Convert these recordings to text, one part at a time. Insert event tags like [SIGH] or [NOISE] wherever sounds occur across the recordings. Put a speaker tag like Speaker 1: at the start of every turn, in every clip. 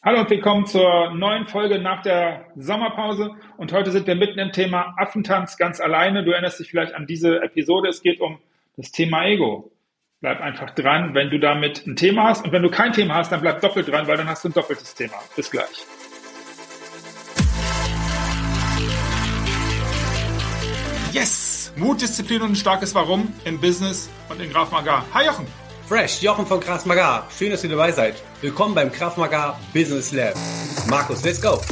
Speaker 1: Hallo und willkommen zur neuen Folge nach der Sommerpause. Und heute sind wir mitten im Thema Affentanz ganz alleine. Du erinnerst dich vielleicht an diese Episode. Es geht um das Thema Ego. Bleib einfach dran, wenn du damit ein Thema hast. Und wenn du kein Thema hast, dann bleib doppelt dran, weil dann hast du ein doppeltes Thema. Bis gleich. Yes! Mut, Disziplin und ein starkes Warum in Business und in Graf Magar. Hi Jochen!
Speaker 2: Fresh, Jochen von Kraft Maga. Schön, dass ihr dabei seid. Willkommen beim Kraft Maga Business Lab. Markus, let's go.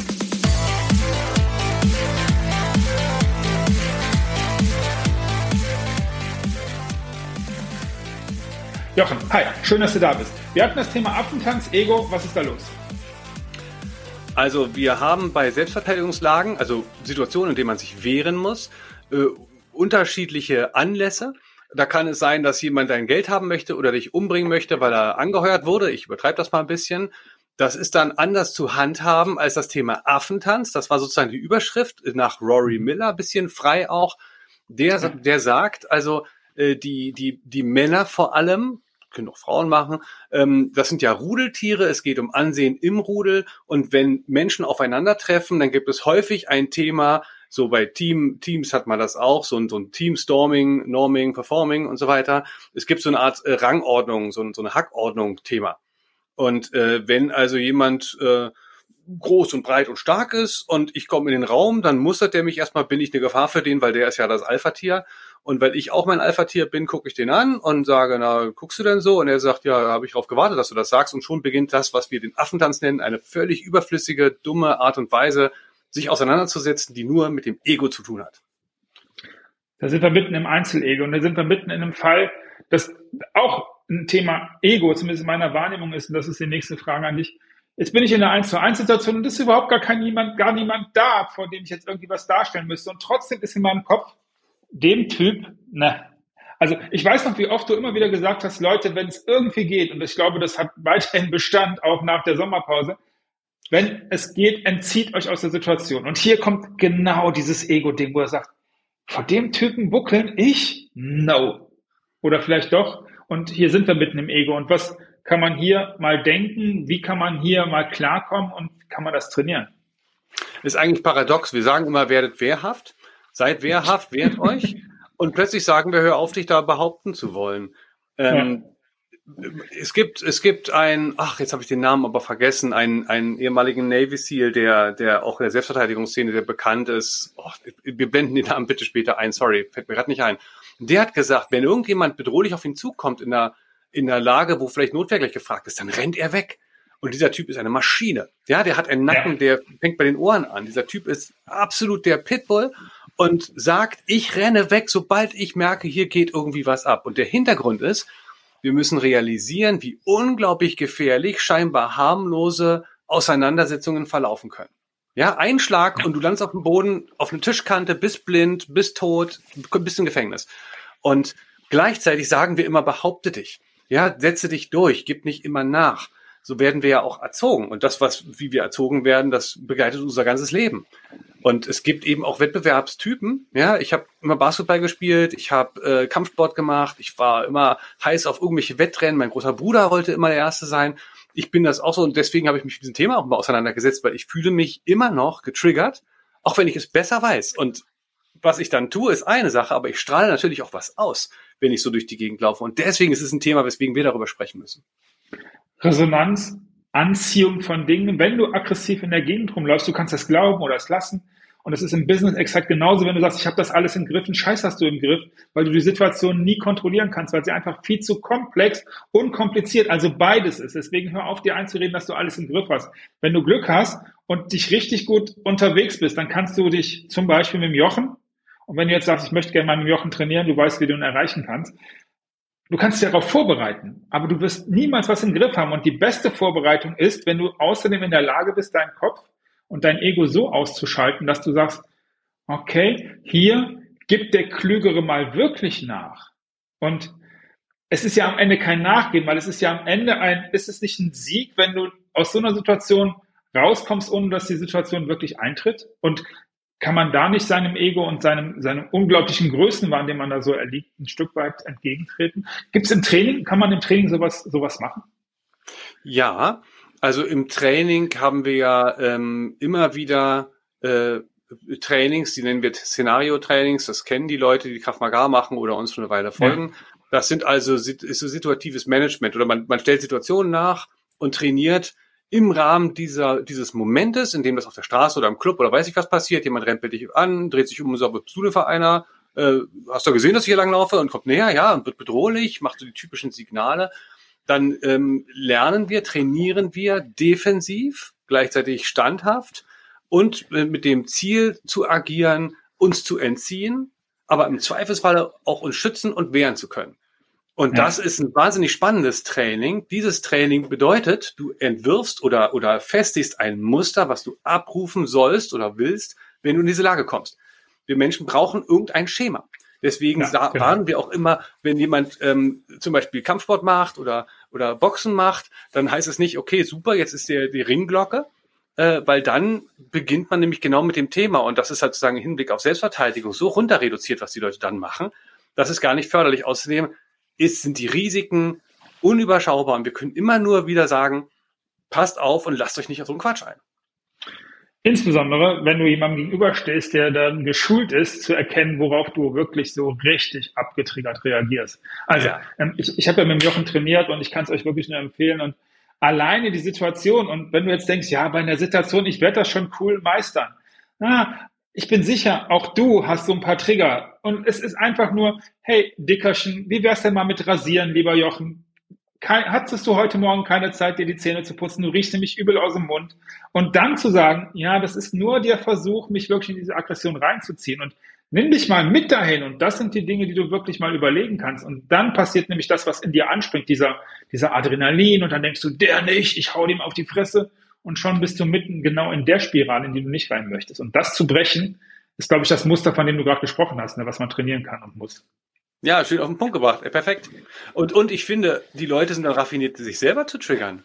Speaker 1: Jochen, hi, schön, dass du da bist. Wir hatten das Thema Affentanz, Ego, was ist da los?
Speaker 2: Also wir haben bei Selbstverteidigungslagen, also Situationen, in denen man sich wehren muss, äh, unterschiedliche Anlässe. Da kann es sein, dass jemand dein Geld haben möchte oder dich umbringen möchte, weil er angeheuert wurde. Ich übertreibe das mal ein bisschen. Das ist dann anders zu handhaben als das Thema Affentanz. Das war sozusagen die Überschrift nach Rory Miller, bisschen frei auch. Der, der sagt, also äh, die, die, die Männer vor allem, können auch Frauen machen, ähm, das sind ja Rudeltiere, es geht um Ansehen im Rudel und wenn Menschen aufeinandertreffen, dann gibt es häufig ein Thema, so bei Team, Teams hat man das auch, so ein, so ein Team-Storming, Norming, Performing und so weiter. Es gibt so eine Art äh, Rangordnung, so, so eine Hackordnung-Thema. Und äh, wenn also jemand äh, groß und breit und stark ist und ich komme in den Raum, dann mustert der mich erstmal, bin ich eine Gefahr für den, weil der ist ja das Alpha-Tier. Und weil ich auch mein Alpha-Tier bin, gucke ich den an und sage, na, guckst du denn so? Und er sagt, ja, habe ich darauf gewartet, dass du das sagst. Und schon beginnt das, was wir den Affentanz nennen, eine völlig überflüssige, dumme Art und Weise, sich auseinanderzusetzen, die nur mit dem Ego zu tun hat.
Speaker 1: Da sind wir mitten im Einzelego und da sind wir mitten in einem Fall, das auch ein Thema Ego, zumindest in meiner Wahrnehmung ist, und das ist die nächste Frage an dich. Jetzt bin ich in einer 1 zu 1 Situation und es ist überhaupt gar kein niemand, gar niemand da, vor dem ich jetzt irgendwie was darstellen müsste. Und trotzdem ist in meinem Kopf dem Typ, ne. Also ich weiß noch, wie oft du immer wieder gesagt hast, Leute, wenn es irgendwie geht, und ich glaube, das hat weiterhin Bestand, auch nach der Sommerpause, wenn es geht, entzieht euch aus der Situation. Und hier kommt genau dieses Ego-Ding, wo er sagt, vor dem Typen buckeln ich? No. Oder vielleicht doch. Und hier sind wir mitten im Ego. Und was kann man hier mal denken? Wie kann man hier mal klarkommen und kann man das trainieren?
Speaker 2: Ist eigentlich paradox. Wir sagen immer, werdet wehrhaft. Seid wehrhaft, wehrt euch. [LAUGHS] Und plötzlich sagen wir, hör auf, dich da behaupten zu wollen. Ähm, ja es gibt, es gibt ein, ach, jetzt habe ich den Namen aber vergessen, einen, einen ehemaligen Navy SEAL, der, der auch in der Selbstverteidigungsszene, der bekannt ist. Oh, wir blenden den Namen bitte später ein, sorry, fällt mir gerade nicht ein. Der hat gesagt, wenn irgendjemand bedrohlich auf ihn zukommt in einer, in einer Lage, wo vielleicht Notwehr gleich gefragt ist, dann rennt er weg. Und dieser Typ ist eine Maschine. Ja, der hat einen Nacken, ja. der fängt bei den Ohren an. Dieser Typ ist absolut der Pitbull und sagt, ich renne weg, sobald ich merke, hier geht irgendwie was ab. Und der Hintergrund ist, wir müssen realisieren, wie unglaublich gefährlich scheinbar harmlose Auseinandersetzungen verlaufen können. Ja, ein Schlag und du landest auf dem Boden, auf eine Tischkante, bist blind, bist tot, bist im Gefängnis. Und gleichzeitig sagen wir immer, behaupte dich. Ja, setze dich durch, gib nicht immer nach. So werden wir ja auch erzogen. Und das, was, wie wir erzogen werden, das begleitet unser ganzes Leben. Und es gibt eben auch Wettbewerbstypen. Ja, ich habe immer Basketball gespielt, ich habe äh, Kampfsport gemacht, ich war immer heiß auf irgendwelche Wettrennen. Mein großer Bruder wollte immer der Erste sein. Ich bin das auch so und deswegen habe ich mich mit diesem Thema auch mal auseinandergesetzt, weil ich fühle mich immer noch getriggert, auch wenn ich es besser weiß. Und was ich dann tue, ist eine Sache, aber ich strahle natürlich auch was aus, wenn ich so durch die Gegend laufe. Und deswegen ist es ein Thema, weswegen wir darüber sprechen müssen.
Speaker 1: Resonanz, Anziehung von Dingen. Wenn du aggressiv in der Gegend rumläufst, du kannst das glauben oder es lassen. Und es ist im Business exakt genauso, wenn du sagst, ich habe das alles im Griff, einen Scheiß hast du im Griff, weil du die Situation nie kontrollieren kannst, weil sie einfach viel zu komplex und kompliziert, also beides ist. Deswegen hör auf, dir einzureden, dass du alles im Griff hast. Wenn du Glück hast und dich richtig gut unterwegs bist, dann kannst du dich zum Beispiel mit dem Jochen, und wenn du jetzt sagst, ich möchte gerne mal mit dem Jochen trainieren, du weißt, wie du ihn erreichen kannst, Du kannst dich darauf vorbereiten, aber du wirst niemals was im Griff haben. Und die beste Vorbereitung ist, wenn du außerdem in der Lage bist, deinen Kopf und dein Ego so auszuschalten, dass du sagst, okay, hier gibt der Klügere mal wirklich nach. Und es ist ja am Ende kein Nachgehen, weil es ist ja am Ende ein, ist es nicht ein Sieg, wenn du aus so einer Situation rauskommst, ohne dass die Situation wirklich eintritt? Und kann man da nicht seinem Ego und seinem, seinem unglaublichen Größenwahn, dem man da so erliegt, ein Stück weit entgegentreten? Gibt es im Training, kann man im Training sowas, sowas machen?
Speaker 2: Ja, Also im Training haben wir ja ähm, immer wieder äh, Trainings, die nennen wir Szenario-Trainings, das kennen die Leute, die Kraft Maga machen oder uns schon eine Weile folgen. Ja. Das sind also ist so situatives Management oder man, man stellt Situationen nach und trainiert im Rahmen dieser, dieses Momentes, in dem das auf der Straße oder im Club oder weiß ich was passiert, jemand rempelt dich an, dreht sich um und sagt, bist du der Vereiner? Äh, hast du gesehen, dass ich hier langlaufe? Und kommt näher, ja, und wird bedrohlich, macht so die typischen Signale. Dann ähm, lernen wir, trainieren wir defensiv, gleichzeitig standhaft und äh, mit dem Ziel zu agieren, uns zu entziehen, aber im Zweifelsfalle auch uns schützen und wehren zu können. Und ja. das ist ein wahnsinnig spannendes Training. Dieses Training bedeutet, du entwirfst oder, oder festigst ein Muster, was du abrufen sollst oder willst, wenn du in diese Lage kommst. Wir Menschen brauchen irgendein Schema. Deswegen ja, genau. waren wir auch immer, wenn jemand ähm, zum Beispiel Kampfsport macht oder, oder Boxen macht, dann heißt es nicht, okay, super, jetzt ist der, die Ringglocke, äh, weil dann beginnt man nämlich genau mit dem Thema und das ist halt sozusagen im Hinblick auf Selbstverteidigung so runter reduziert, was die Leute dann machen. Das ist gar nicht förderlich. Außerdem ist, sind die Risiken unüberschaubar und wir können immer nur wieder sagen, passt auf und lasst euch nicht auf so einen Quatsch ein.
Speaker 1: Insbesondere, wenn du jemandem gegenüberstehst, der dann geschult ist, zu erkennen, worauf du wirklich so richtig abgetriggert reagierst. Also, ja. ähm, ich, ich habe ja mit dem Jochen trainiert und ich kann es euch wirklich nur empfehlen. Und alleine die Situation, und wenn du jetzt denkst, ja, bei einer Situation, ich werde das schon cool meistern. Na, ich bin sicher, auch du hast so ein paar Trigger. Und es ist einfach nur, hey, Dickerchen, wie wär's denn mal mit Rasieren, lieber Jochen? Kein, hattest du heute Morgen keine Zeit, dir die Zähne zu putzen? Du riechst nämlich übel aus dem Mund. Und dann zu sagen, ja, das ist nur der Versuch, mich wirklich in diese Aggression reinzuziehen. Und nimm dich mal mit dahin. Und das sind die Dinge, die du wirklich mal überlegen kannst. Und dann passiert nämlich das, was in dir anspringt, dieser, dieser Adrenalin. Und dann denkst du, der nicht, ich hau dem auf die Fresse und schon bist du mitten genau in der Spirale, in die du nicht rein möchtest. Und das zu brechen, ist, glaube ich, das Muster, von dem du gerade gesprochen hast, ne, was man trainieren kann und muss.
Speaker 2: Ja, schön auf den Punkt gebracht. Perfekt. Und, und ich finde, die Leute sind dann raffiniert, sich selber zu triggern.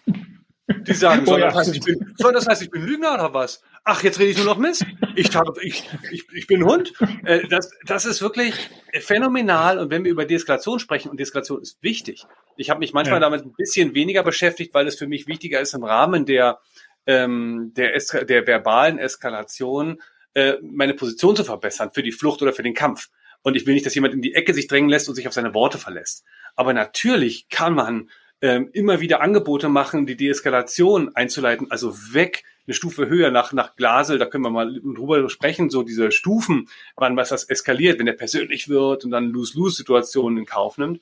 Speaker 2: Die sagen, soll, das heißt, ich bin, soll das heißt, ich bin Lügner oder was? Ach, jetzt rede ich nur noch Mist. Ich, habe, ich, ich, ich bin Hund. Äh, das, das ist wirklich phänomenal. Und wenn wir über Deeskalation sprechen, und Deeskalation ist wichtig. Ich habe mich manchmal ja. damit ein bisschen weniger beschäftigt, weil es für mich wichtiger ist im Rahmen der ähm, der, Eska der verbalen Eskalation äh, meine Position zu verbessern für die Flucht oder für den Kampf. Und ich will nicht, dass jemand in die Ecke sich drängen lässt und sich auf seine Worte verlässt. Aber natürlich kann man ähm, immer wieder Angebote machen, die Deeskalation einzuleiten, also weg, eine Stufe höher nach, nach Glasel, da können wir mal drüber sprechen, so diese Stufen, wann was das eskaliert, wenn der persönlich wird und dann Lose-Lose-Situationen in Kauf nimmt,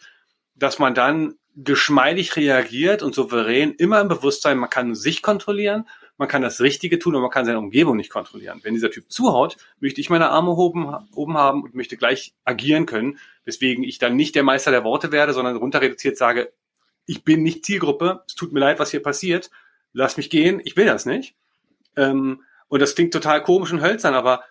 Speaker 2: dass man dann geschmeidig reagiert und souverän, immer im Bewusstsein, man kann sich kontrollieren, man kann das Richtige tun, aber man kann seine Umgebung nicht kontrollieren. Wenn dieser Typ zuhaut, möchte ich meine Arme oben, oben haben und möchte gleich agieren können, weswegen ich dann nicht der Meister der Worte werde, sondern runter reduziert sage, ich bin nicht Zielgruppe, es tut mir leid, was hier passiert, lass mich gehen, ich will das nicht. Ähm, und das klingt total komisch und hölzern, aber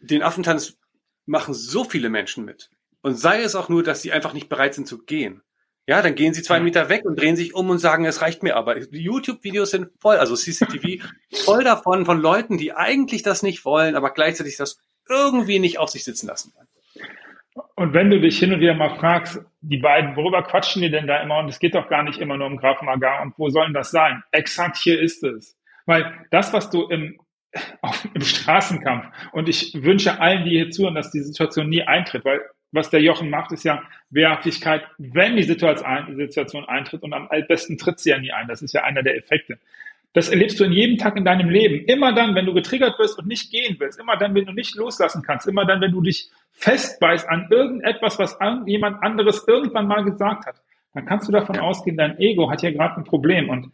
Speaker 2: den Affentanz machen so viele Menschen mit. Und sei es auch nur, dass sie einfach nicht bereit sind zu gehen. Ja, dann gehen sie zwei Meter weg und drehen sich um und sagen, es reicht mir aber. Die YouTube-Videos sind voll, also CCTV, voll davon, von Leuten, die eigentlich das nicht wollen, aber gleichzeitig das irgendwie nicht auf sich sitzen lassen wollen.
Speaker 1: Und wenn du dich hin und wieder mal fragst, die beiden, worüber quatschen die denn da immer? Und es geht doch gar nicht immer nur um Graf Magar. Und wo sollen das sein? Exakt hier ist es. Weil das, was du im, [LAUGHS] auf, im Straßenkampf, und ich wünsche allen, die hier zuhören, dass die Situation nie eintritt, weil was der Jochen macht, ist ja Wehrhaftigkeit, wenn die Situation eintritt und am besten tritt sie ja nie ein. Das ist ja einer der Effekte. Das erlebst du in jedem Tag in deinem Leben. Immer dann, wenn du getriggert wirst und nicht gehen willst. Immer dann, wenn du nicht loslassen kannst. Immer dann, wenn du dich festbeißt an irgendetwas, was jemand anderes irgendwann mal gesagt hat. Dann kannst du davon ausgehen, dein Ego hat hier gerade ein Problem. Und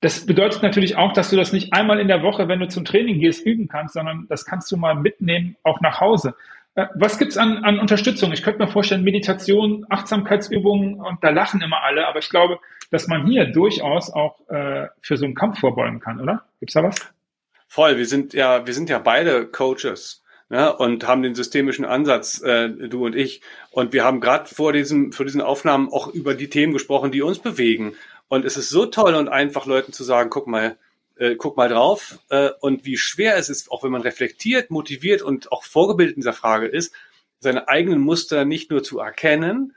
Speaker 1: das bedeutet natürlich auch, dass du das nicht einmal in der Woche, wenn du zum Training gehst, üben kannst, sondern das kannst du mal mitnehmen, auch nach Hause. Äh, was gibt's an, an Unterstützung? Ich könnte mir vorstellen, Meditation, Achtsamkeitsübungen und da lachen immer alle, aber ich glaube, dass man hier durchaus auch äh, für so einen Kampf vorbeugen kann, oder? Gibt's da was?
Speaker 2: Voll, wir sind ja, wir sind ja beide Coaches. Ne, und haben den systemischen Ansatz, äh, du und ich. Und wir haben gerade vor diesem, vor diesen Aufnahmen auch über die Themen gesprochen, die uns bewegen. Und es ist so toll und einfach, Leuten zu sagen, guck mal, äh, guck mal drauf äh, und wie schwer es ist, auch wenn man reflektiert, motiviert und auch vorgebildet in dieser Frage ist, seine eigenen Muster nicht nur zu erkennen,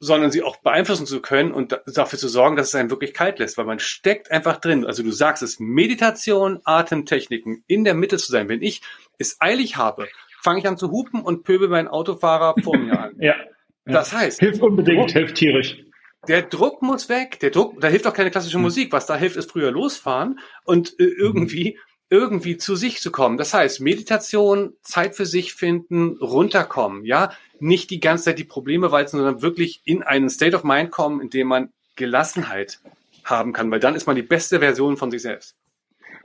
Speaker 2: sondern sie auch beeinflussen zu können und dafür zu sorgen, dass es einen wirklich kalt lässt, weil man steckt einfach drin. Also du sagst es, Meditation, Atemtechniken, in der Mitte zu sein. Wenn ich es eilig habe, fange ich an zu hupen und pöbel meinen Autofahrer vor mir an. [LAUGHS]
Speaker 1: ja,
Speaker 2: ja. Das heißt.
Speaker 1: Hilft unbedingt, hilft tierisch.
Speaker 2: Der Druck muss weg. Der Druck, da hilft auch keine klassische hm. Musik. Was da hilft, ist früher losfahren und äh, irgendwie hm irgendwie zu sich zu kommen. Das heißt, Meditation, Zeit für sich finden, runterkommen, ja, nicht die ganze Zeit die Probleme walzen, sondern wirklich in einen State of Mind kommen, in dem man Gelassenheit haben kann, weil dann ist man die beste Version von sich selbst.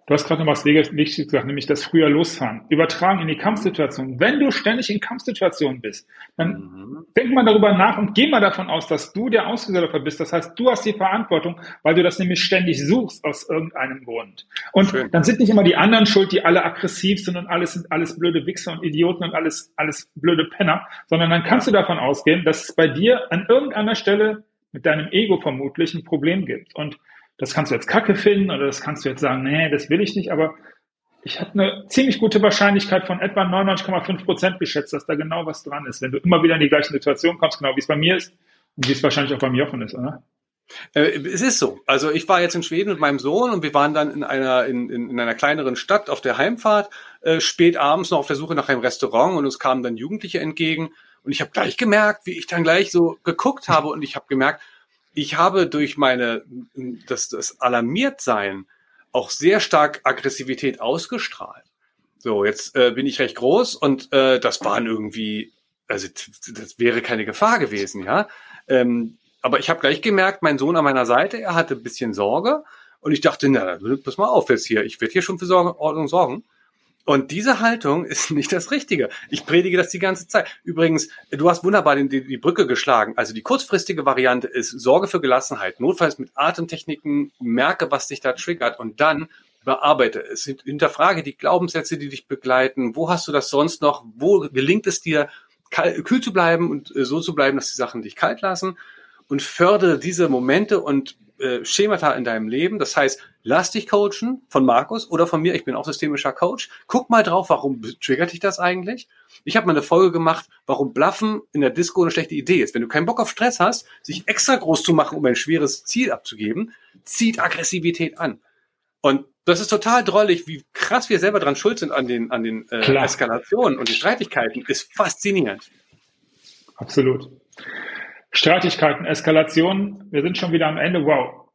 Speaker 1: Du hast gerade noch was Wichtiges gesagt, nämlich das früher losfahren. Übertragen in die Kampfsituation. Wenn du ständig in Kampfsituationen bist, dann mhm. denk mal darüber nach und geh mal davon aus, dass du der Ausgesetzte bist. Das heißt, du hast die Verantwortung, weil du das nämlich ständig suchst aus irgendeinem Grund. Und Schön. dann sind nicht immer die anderen schuld, die alle aggressiv sind und alles sind alles blöde Wichser und Idioten und alles, alles blöde Penner, sondern dann kannst du davon ausgehen, dass es bei dir an irgendeiner Stelle mit deinem Ego vermutlich ein Problem gibt. Und das kannst du jetzt kacke finden oder das kannst du jetzt sagen, nee, das will ich nicht, aber ich habe eine ziemlich gute Wahrscheinlichkeit von etwa 99,5 Prozent geschätzt, dass da genau was dran ist. Wenn du immer wieder in die gleiche Situation kommst, genau wie es bei mir ist und wie es wahrscheinlich auch beim Jochen ist, oder?
Speaker 2: Äh, es ist so. Also ich war jetzt in Schweden mit meinem Sohn und wir waren dann in einer in, in, in einer kleineren Stadt auf der Heimfahrt, äh, spät abends noch auf der Suche nach einem Restaurant und uns kamen dann Jugendliche entgegen und ich habe gleich gemerkt, wie ich dann gleich so geguckt habe und ich habe gemerkt, ich habe durch meine, das, das Alarmiertsein auch sehr stark Aggressivität ausgestrahlt. So, jetzt äh, bin ich recht groß und äh, das waren irgendwie, also das wäre keine Gefahr gewesen, ja. Ähm, aber ich habe gleich gemerkt, mein Sohn an meiner Seite, er hatte ein bisschen Sorge und ich dachte, na, pass mal auf jetzt hier, ich werde hier schon für Sorge, Ordnung sorgen. Und diese Haltung ist [LAUGHS] nicht das Richtige. Ich predige das die ganze Zeit. Übrigens, du hast wunderbar die, die Brücke geschlagen. Also die kurzfristige Variante ist Sorge für Gelassenheit. Notfalls mit Atemtechniken, merke, was dich da triggert und dann bearbeite es. Hinterfrage die Glaubenssätze, die dich begleiten. Wo hast du das sonst noch? Wo gelingt es dir, kühl zu bleiben und äh, so zu bleiben, dass die Sachen dich kalt lassen? Und fördere diese Momente und äh, Schemata in deinem Leben. Das heißt, lass dich coachen von Markus oder von mir. Ich bin auch systemischer Coach. Guck mal drauf, warum triggert dich das eigentlich? Ich habe mal eine Folge gemacht, warum Bluffen in der Disco eine schlechte Idee ist. Wenn du keinen Bock auf Stress hast, sich extra groß zu machen, um ein schweres Ziel abzugeben, zieht Aggressivität an. Und das ist total drollig, wie krass wir selber dran schuld sind an den, an den äh, Eskalationen und den Streitigkeiten, ist faszinierend.
Speaker 1: Absolut. Streitigkeiten, Eskalationen. Wir sind schon wieder am Ende. Wow.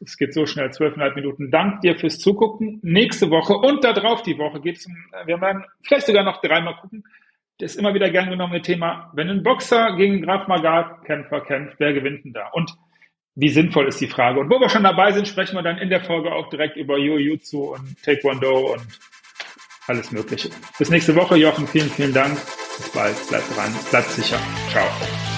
Speaker 1: Es geht so schnell, zwölfeinhalb Minuten. Dank dir fürs Zugucken. Nächste Woche und darauf die Woche geht es um, wir werden vielleicht sogar noch dreimal gucken. Das immer wieder gern genommene Thema. Wenn ein Boxer gegen Graf Magat Kämpfer kämpft, wer gewinnt denn da? Und wie sinnvoll ist die Frage? Und wo wir schon dabei sind, sprechen wir dann in der Folge auch direkt über Jiu-Jitsu und Taekwondo und alles Mögliche. Bis nächste Woche, Jochen. Vielen, vielen Dank. Bis bald. Bleibt dran. Bleibt sicher. Ciao.